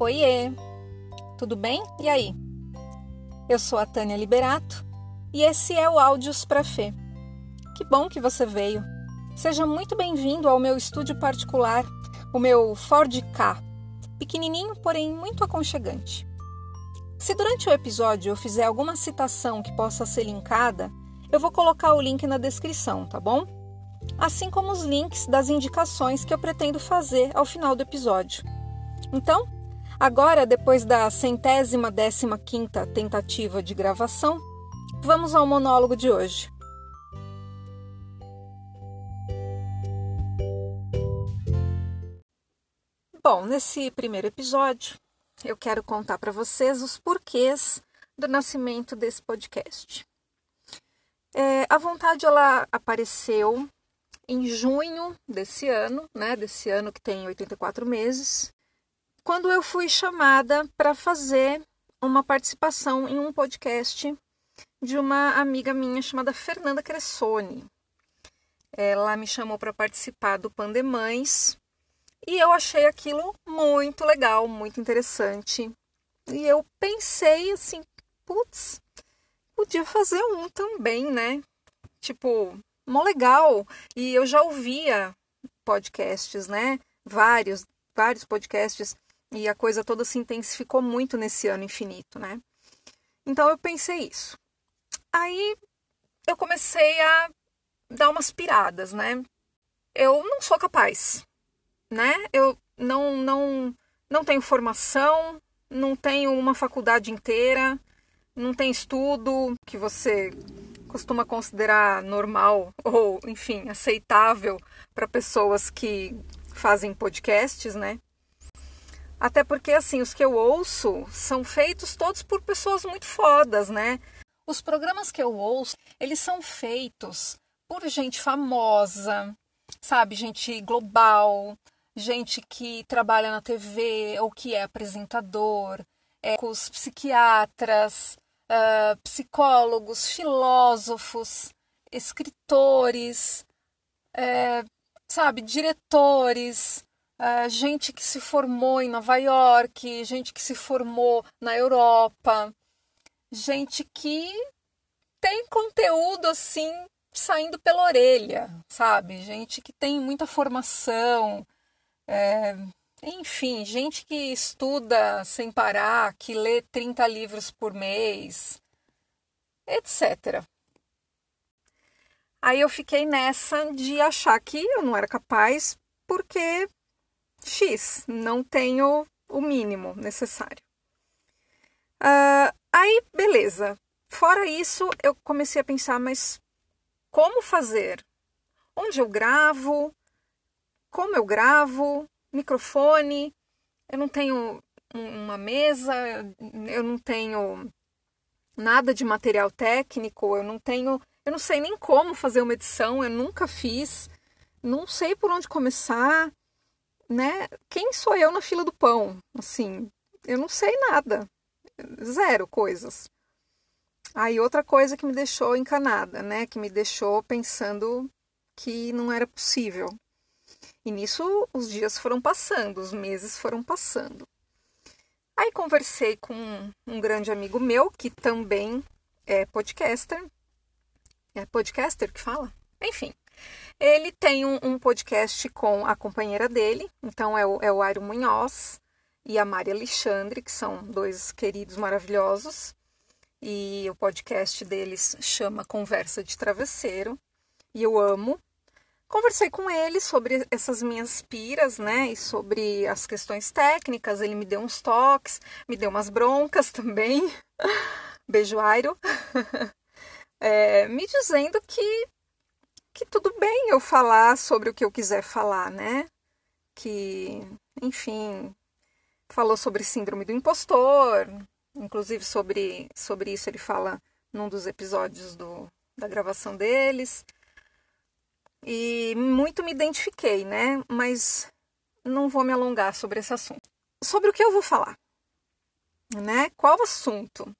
Oiê! Tudo bem? E aí? Eu sou a Tânia Liberato e esse é o Áudios para Fê. Que bom que você veio. Seja muito bem-vindo ao meu estúdio particular, o meu Ford K, pequenininho, porém muito aconchegante. Se durante o episódio eu fizer alguma citação que possa ser linkada, eu vou colocar o link na descrição, tá bom? Assim como os links das indicações que eu pretendo fazer ao final do episódio. Então, agora, depois da centésima décima quinta tentativa de gravação, vamos ao monólogo de hoje. Bom, nesse primeiro episódio, eu quero contar para vocês os porquês do nascimento desse podcast. É, a vontade ela apareceu em junho desse ano, né, desse ano que tem 84 meses, quando eu fui chamada para fazer uma participação em um podcast de uma amiga minha chamada Fernanda Cressoni. Ela me chamou para participar do Pandemães e eu achei aquilo muito legal, muito interessante. E eu pensei assim, putz, podia fazer um também, né? Tipo, mó legal. E eu já ouvia podcasts, né? Vários, vários podcasts e a coisa toda se intensificou muito nesse ano infinito, né? Então eu pensei isso. Aí eu comecei a dar umas piradas, né? Eu não sou capaz, né? Eu não não não tenho formação, não tenho uma faculdade inteira, não tem estudo que você costuma considerar normal ou, enfim, aceitável para pessoas que fazem podcasts, né? Até porque, assim, os que eu ouço são feitos todos por pessoas muito fodas, né? Os programas que eu ouço, eles são feitos por gente famosa, sabe? Gente global, gente que trabalha na TV ou que é apresentador, é, os psiquiatras, uh, psicólogos, filósofos, escritores, é, sabe, diretores, uh, gente que se formou em Nova York, gente que se formou na Europa, gente que tem conteúdo assim saindo pela orelha, sabe? Gente que tem muita formação, é, enfim, gente que estuda sem parar, que lê 30 livros por mês, etc. Aí eu fiquei nessa de achar que eu não era capaz porque X, não tenho o mínimo necessário. Uh, aí, beleza. Fora isso, eu comecei a pensar, mas como fazer? Onde eu gravo? Como eu gravo? Microfone? Eu não tenho uma mesa, eu não tenho nada de material técnico, eu não tenho, eu não sei nem como fazer uma edição, eu nunca fiz, não sei por onde começar né? Quem sou eu na fila do pão? Assim, eu não sei nada. Zero coisas. Aí outra coisa que me deixou encanada, né? Que me deixou pensando que não era possível. E nisso os dias foram passando, os meses foram passando. Aí conversei com um grande amigo meu que também é podcaster. É podcaster que fala? Enfim, ele tem um, um, podcast com a companheira dele, então é o, é o Airo Munhoz e a Maria Alexandre, que são dois queridos maravilhosos. E o podcast deles chama Conversa de Travesseiro, e eu amo. Conversei com ele sobre essas minhas piras, né, e sobre as questões técnicas. Ele me deu uns toques, me deu umas broncas também. Beijo, Airo. É, me dizendo que que tudo bem eu falar sobre o que eu quiser falar, né? Que, enfim, falou sobre síndrome do impostor, inclusive sobre, sobre isso ele fala num dos episódios do, da gravação deles. E muito me identifiquei, né? Mas não vou me alongar sobre esse assunto. Sobre o que eu vou falar, né? Qual assunto?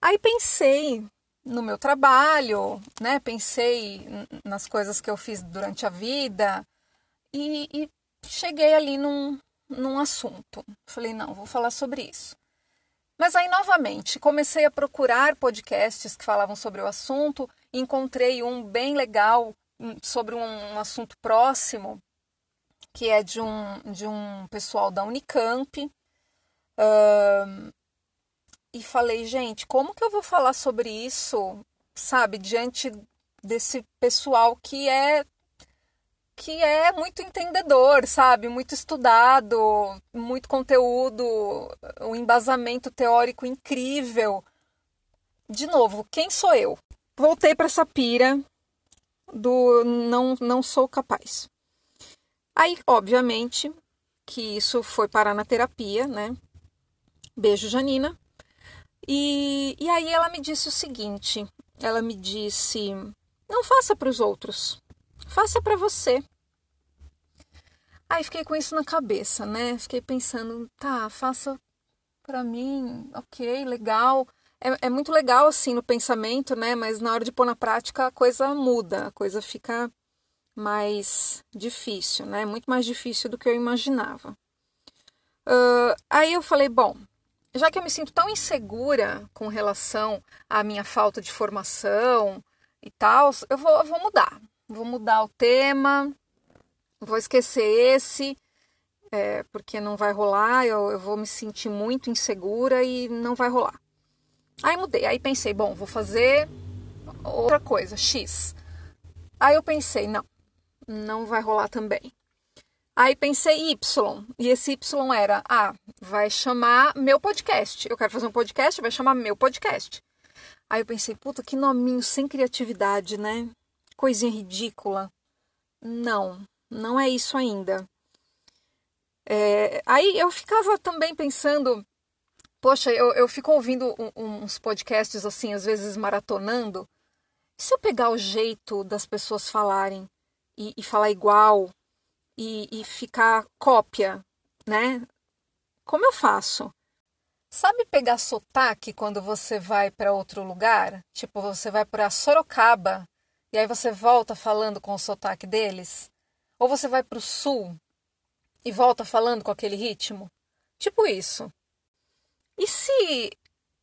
Aí pensei no meu trabalho, né? Pensei nas coisas que eu fiz durante a vida e, e cheguei ali num, num assunto. Falei, não, vou falar sobre isso. Mas aí, novamente, comecei a procurar podcasts que falavam sobre o assunto, encontrei um bem legal hum, sobre um, assunto próximo, que é de um, de um pessoal da Unicamp. Uh, e falei, gente, como que eu vou falar sobre isso, sabe, diante desse pessoal que é que é muito entendedor, sabe? Muito estudado, muito conteúdo, um embasamento teórico incrível. De novo, quem sou eu? Voltei para essa pira do não não sou capaz. Aí, obviamente, que isso foi parar na terapia, né? Beijo, Janina. E, e aí ela me disse o seguinte: ela me disse, não faça para os outros, faça para você. Aí fiquei com isso na cabeça, né? Fiquei pensando, tá, faça para mim, ok, legal. É, é, muito legal assim no pensamento, né? Mas na hora de pôr na prática a coisa muda, a coisa fica mais difícil, né? Muito mais difícil do que eu imaginava. Uh, aí eu falei, bom, já que eu me sinto tão insegura com relação à minha falta de formação e tal, eu vou, eu vou mudar. Vou mudar o tema, vou esquecer esse, é, porque não vai rolar, eu, eu vou me sentir muito insegura e não vai rolar. Aí mudei, aí pensei, bom, vou fazer outra coisa, X. Aí eu pensei, não, não vai rolar também. Aí pensei Y, e esse Y era, ah, vai chamar meu podcast. Eu quero fazer um podcast, vai chamar meu podcast. Aí eu pensei, puta, que nominho sem criatividade, né? Coisinha ridícula. Não, não é isso ainda. É, aí eu ficava também pensando, poxa, eu, eu fico ouvindo uns podcasts assim, às vezes maratonando. E se eu pegar o jeito das pessoas falarem e, e falar igual e, e ficar cópia, né? Como eu faço? Sabe pegar sotaque quando você vai para outro lugar? Tipo, você vai para Sorocaba e aí você volta falando com o sotaque deles? Ou você vai para o sul e volta falando com aquele ritmo? Tipo isso. E se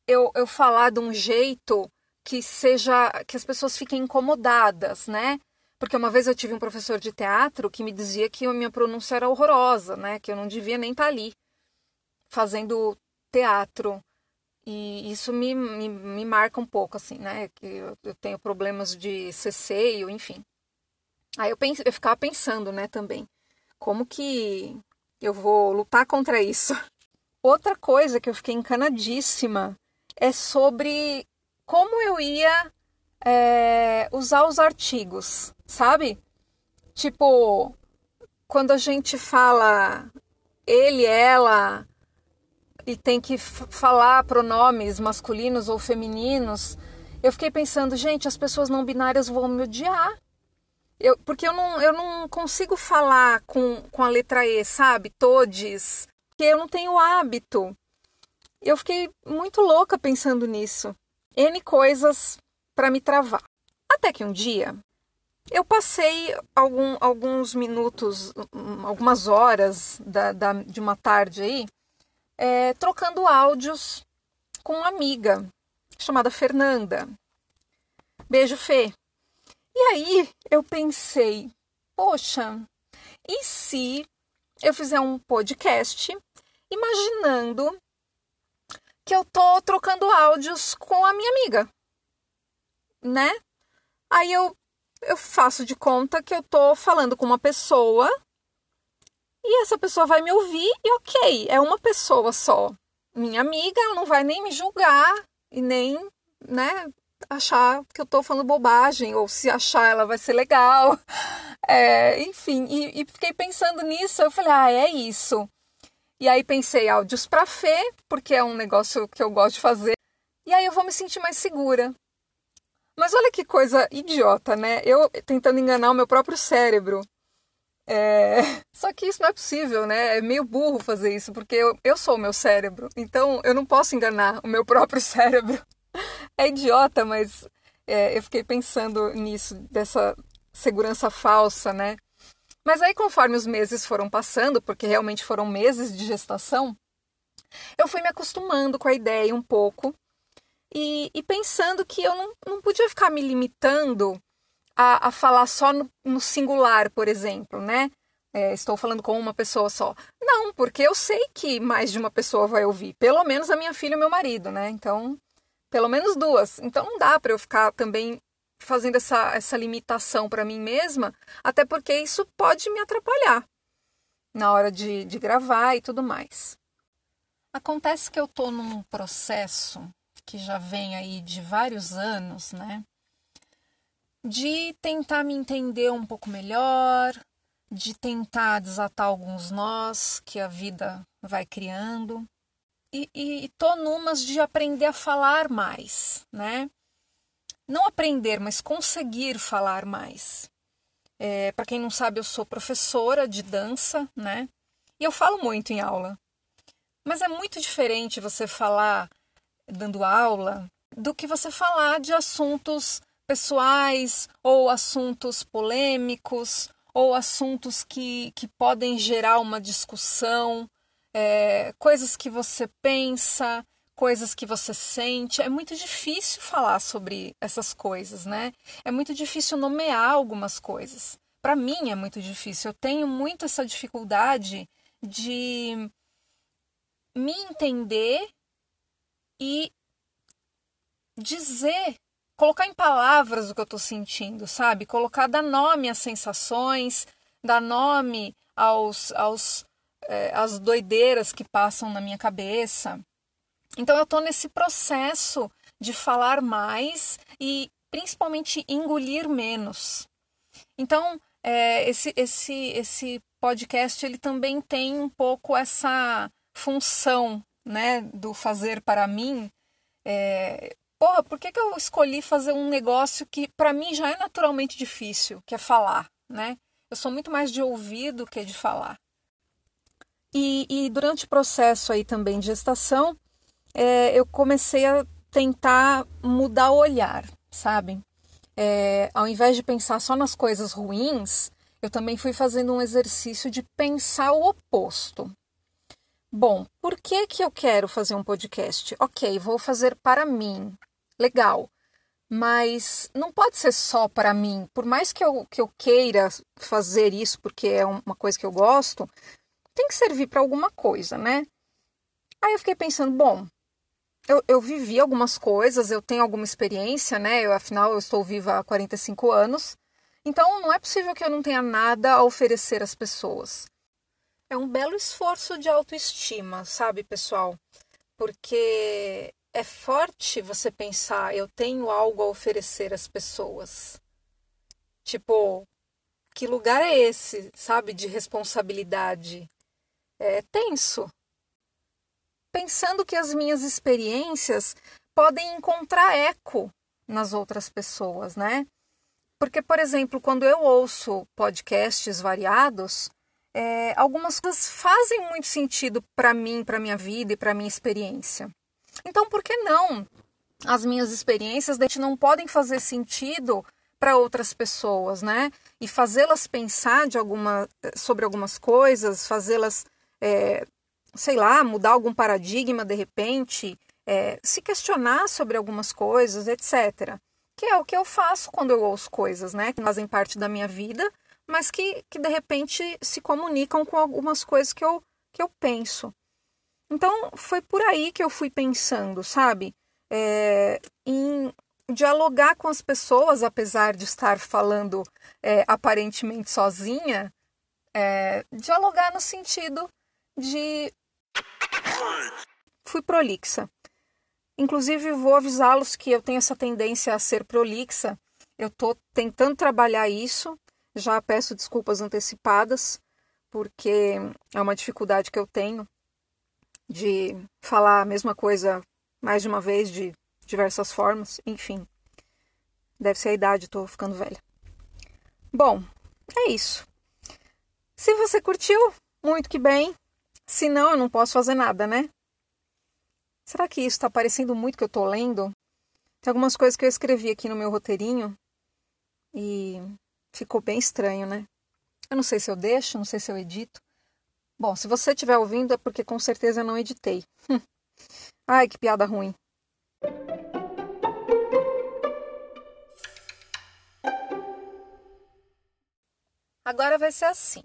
eu, eu falar de um jeito que seja que as pessoas fiquem incomodadas, né? Porque uma vez eu tive um professor de teatro que me dizia que a minha pronúncia era horrorosa, né? Que eu não devia nem estar tá ali fazendo teatro. E isso me, me, me marca um pouco, assim, né? Que eu, eu tenho problemas de ceceio, enfim. Aí eu, pense, eu ficava pensando, né, também, como que eu vou lutar contra isso. Outra coisa que eu fiquei encanadíssima é sobre como eu ia é, usar os artigos, sabe? Tipo, quando a gente fala ele, ela, e tem que falar pronomes masculinos ou femininos, eu fiquei pensando, gente, as pessoas não binárias vão me odiar. Eu, porque eu não, eu não consigo falar com, com a letra E, sabe? Todes. Porque eu não tenho hábito. Eu fiquei muito louca pensando nisso. N coisas para me travar. Até que um dia eu passei algum, alguns minutos, algumas horas da, da, de uma tarde aí, é, trocando áudios com uma amiga chamada Fernanda. Beijo, Fê. E aí eu pensei, poxa, e se eu fizer um podcast imaginando que eu tô trocando áudios com a minha amiga, né? Aí eu, eu faço de conta que eu tô falando com uma pessoa e essa pessoa vai me ouvir e ok, é uma pessoa só. Minha amiga, não vai nem me julgar e nem, né, achar que eu estou falando bobagem, ou se achar ela vai ser legal. É, enfim, e, e, fiquei pensando nisso, eu falei, ah, é isso. E aí pensei áudios para Fê, porque é um negócio que eu gosto de fazer, e aí eu vou me sentir mais segura. Mas olha que coisa idiota, né? Eu tentando enganar o meu próprio cérebro. É... Só que isso não é possível, né? É meio burro fazer isso, porque eu, eu sou o meu cérebro. Então eu não posso enganar o meu próprio cérebro é idiota, mas é, eu fiquei pensando nisso, dessa segurança falsa, né? Mas aí, conforme os meses foram passando, porque realmente foram meses de gestação, eu fui me acostumando com a ideia um pouco e, e pensando que eu não, não podia ficar me limitando a, a falar só no, no, singular, por exemplo, né? É, estou falando com uma pessoa só. Não, porque eu sei que mais de uma pessoa vai ouvir. Pelo menos a minha filha e meu marido, né? Então, pelo menos duas. Então não dá para eu ficar também fazendo essa, essa limitação para mim mesma, até porque isso pode me atrapalhar na hora de, de gravar e tudo mais. Acontece que eu estou num processo que já vem aí de vários anos, né? De tentar me entender um pouco melhor, de tentar desatar alguns nós que a vida vai criando. E, e, e tô numas de aprender a falar mais, né? Não aprender, mas conseguir falar mais. É, Para quem não sabe, eu sou professora de dança, né? E eu falo muito em aula. Mas é muito diferente você falar dando aula do que você falar de assuntos pessoais ou assuntos polêmicos ou assuntos que, que podem gerar uma discussão, é, coisas que você pensa, coisas que você sente. É muito difícil falar sobre essas coisas, né? É muito difícil nomear algumas coisas. Para mim é muito difícil. Eu tenho muito essa dificuldade de me entender e dizer, colocar em palavras o que eu estou sentindo, sabe? Colocar, dar nome às sensações, dar nome aos, aos, é, às doideiras que passam na minha cabeça. Então eu estou nesse processo de falar mais e principalmente engolir menos. Então é, esse, esse, esse podcast ele também tem um pouco essa função né, do fazer para mim, é, porra, por que, que eu escolhi fazer um negócio que para mim já é naturalmente difícil, que é falar, né? Eu sou muito mais de ouvir do que de falar. E, e durante o processo aí também de gestação, é, eu comecei a tentar mudar o olhar, sabe? É, ao invés de pensar só nas coisas ruins, eu também fui fazendo um exercício de pensar o oposto. Bom, por que, que eu quero fazer um podcast? Ok, vou fazer para mim. Legal. Mas não pode ser só para mim. Por mais que eu, que eu queira fazer isso porque é uma coisa que eu gosto, tem que servir para alguma coisa, né? Aí eu fiquei pensando, bom, eu, eu vivi algumas coisas, eu tenho alguma experiência, né? Eu, afinal, eu estou viva há 45 anos. Então, não é possível que eu não tenha nada a oferecer às pessoas. É um belo esforço de autoestima, sabe, pessoal? Porque é forte você pensar, eu tenho algo a oferecer às pessoas. Tipo, que lugar é esse, sabe, de responsabilidade? É tenso. Pensando que as minhas experiências podem encontrar eco nas outras pessoas, né? Porque, por exemplo, quando eu ouço podcasts variados, é, algumas coisas fazem muito sentido para mim, para minha vida e para minha experiência. Então, por que não? As minhas experiências de não podem fazer sentido para outras pessoas, né? E fazê-las pensar de alguma, sobre algumas coisas, fazê-las, é, sei lá, mudar algum paradigma de repente, é, se questionar sobre algumas coisas, etc. Que é o que eu faço quando eu ouço coisas, né? Que fazem parte da minha vida mas que, que de repente se comunicam com algumas coisas que eu, que eu penso. Então foi por aí que eu fui pensando, sabe? É, em dialogar com as pessoas, apesar de estar falando é, aparentemente sozinha, é, dialogar no sentido de. Fui prolixa. Inclusive, vou avisá-los que eu tenho essa tendência a ser prolixa. Eu estou tentando trabalhar isso. Já peço desculpas antecipadas, porque é uma dificuldade que eu tenho de falar a mesma coisa mais de uma vez, de diversas formas, enfim. Deve ser a idade, estou ficando velha. Bom, é isso. Se você curtiu, muito que bem. Se não, eu não posso fazer nada, né? Será que isso está parecendo muito que eu estou lendo? Tem algumas coisas que eu escrevi aqui no meu roteirinho e Ficou bem estranho, né? Eu não sei se eu deixo, não sei se eu edito. Bom, se você estiver ouvindo é porque com certeza eu não editei. Ai, que piada ruim. Agora vai ser assim.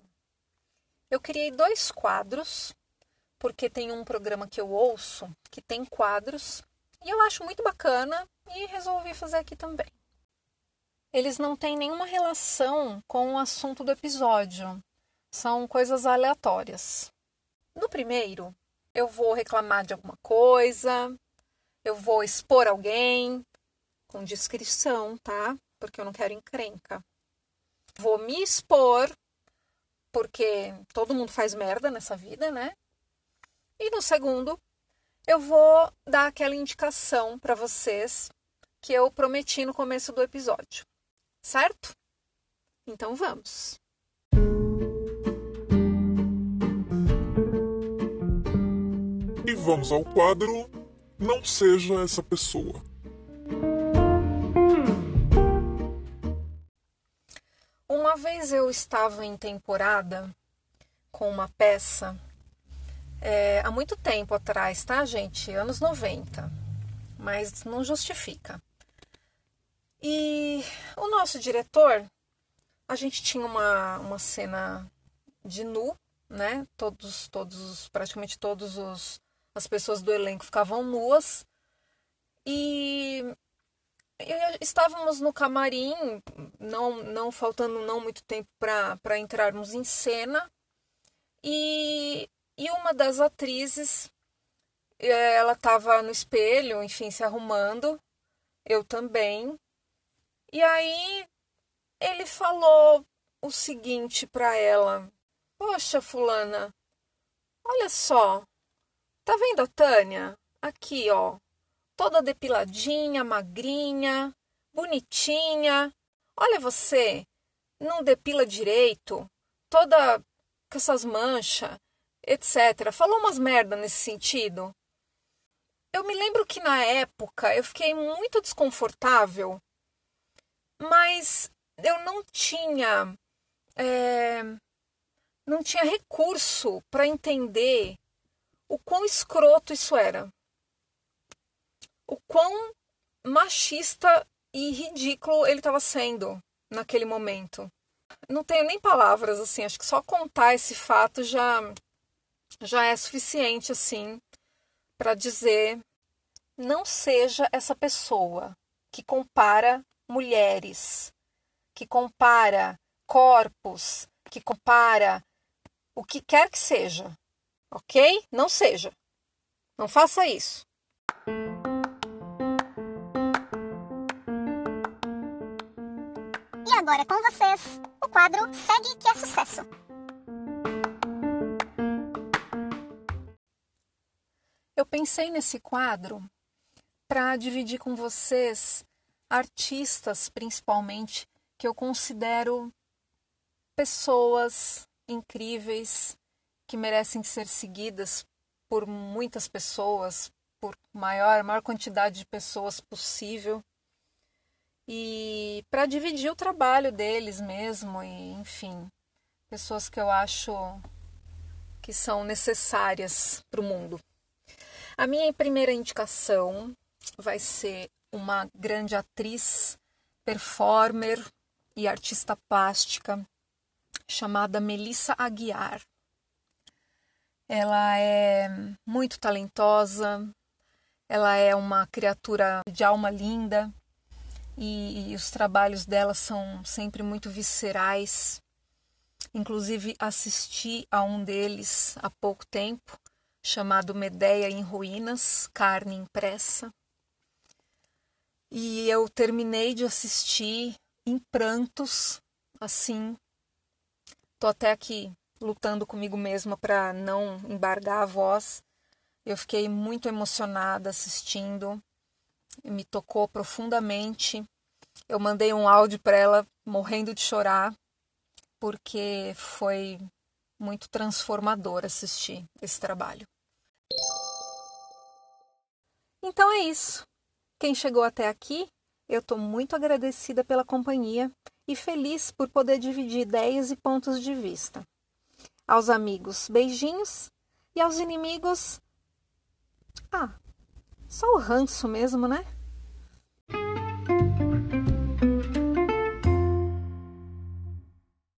Eu criei dois quadros, porque tem um programa que eu ouço que tem quadros, e eu acho muito bacana e resolvi fazer aqui também. Eles não têm nenhuma relação com o assunto do episódio, são coisas aleatórias. No primeiro, eu vou reclamar de alguma coisa, eu vou expor alguém, com descrição, tá? Porque eu não quero encrenca vou me expor, porque todo mundo faz merda nessa vida, né? E no segundo, eu vou dar aquela indicação para vocês que eu prometi no começo do episódio, certo? Então vamos. E vamos ao quadro Não Seja Essa Pessoa. Uma vez eu estava em temporada com uma peça, é, há muito tempo atrás, tá, gente? Anos 90, mas não justifica. E nosso diretor, a gente tinha uma, uma cena de nu, né? Todos, todos, praticamente todos os as pessoas do elenco ficavam nuas. E estávamos no camarim, não, não faltando não muito tempo para entrarmos em cena, e, e uma das atrizes, eh, ela estava no espelho, enfim, se arrumando, eu também, e aí ele falou o seguinte para ela: Poxa, Fulana, olha só, tá vendo a Tânia? Aqui, ó, toda depiladinha, magrinha, bonitinha. Olha você, não depila direito, toda com essas manchas, etc. Falou umas merda nesse sentido. Eu me lembro que na época eu fiquei muito desconfortável, mas eu não tinha é, não tinha recurso para entender o quão escroto isso era o quão machista e ridículo ele estava sendo naquele momento. Não tenho nem palavras assim, acho que só contar esse fato já já é suficiente assim para dizer não seja essa pessoa que compara mulheres, que compara corpos, que compara o que quer que seja, ok? Não seja. Não faça isso. E agora com vocês, o quadro Segue que é sucesso. Eu pensei nesse quadro para dividir com vocês artistas, principalmente, que eu considero pessoas incríveis que merecem ser seguidas por muitas pessoas, por maior, maior quantidade de pessoas possível e para dividir o trabalho deles mesmo e enfim pessoas que eu acho que são necessárias para o mundo. A minha primeira indicação vai ser uma grande atriz, performer e artista plástica chamada Melissa Aguiar. Ela é muito talentosa, ela é uma criatura de alma linda e, e os trabalhos dela são sempre muito viscerais. Inclusive assisti a um deles há pouco tempo, chamado Medeia em Ruínas, Carne Impressa. E eu terminei de assistir em prantos, assim. Tô até aqui lutando comigo mesma para não embargar a voz. Eu fiquei muito emocionada assistindo me tocou profundamente. Eu mandei um áudio para ela morrendo de chorar, porque foi muito transformador assistir esse trabalho. Então é isso. Quem chegou até aqui, eu estou muito agradecida pela companhia e feliz por poder dividir ideias e pontos de vista. Aos amigos, beijinhos e aos inimigos. Ah, só o ranço mesmo, né?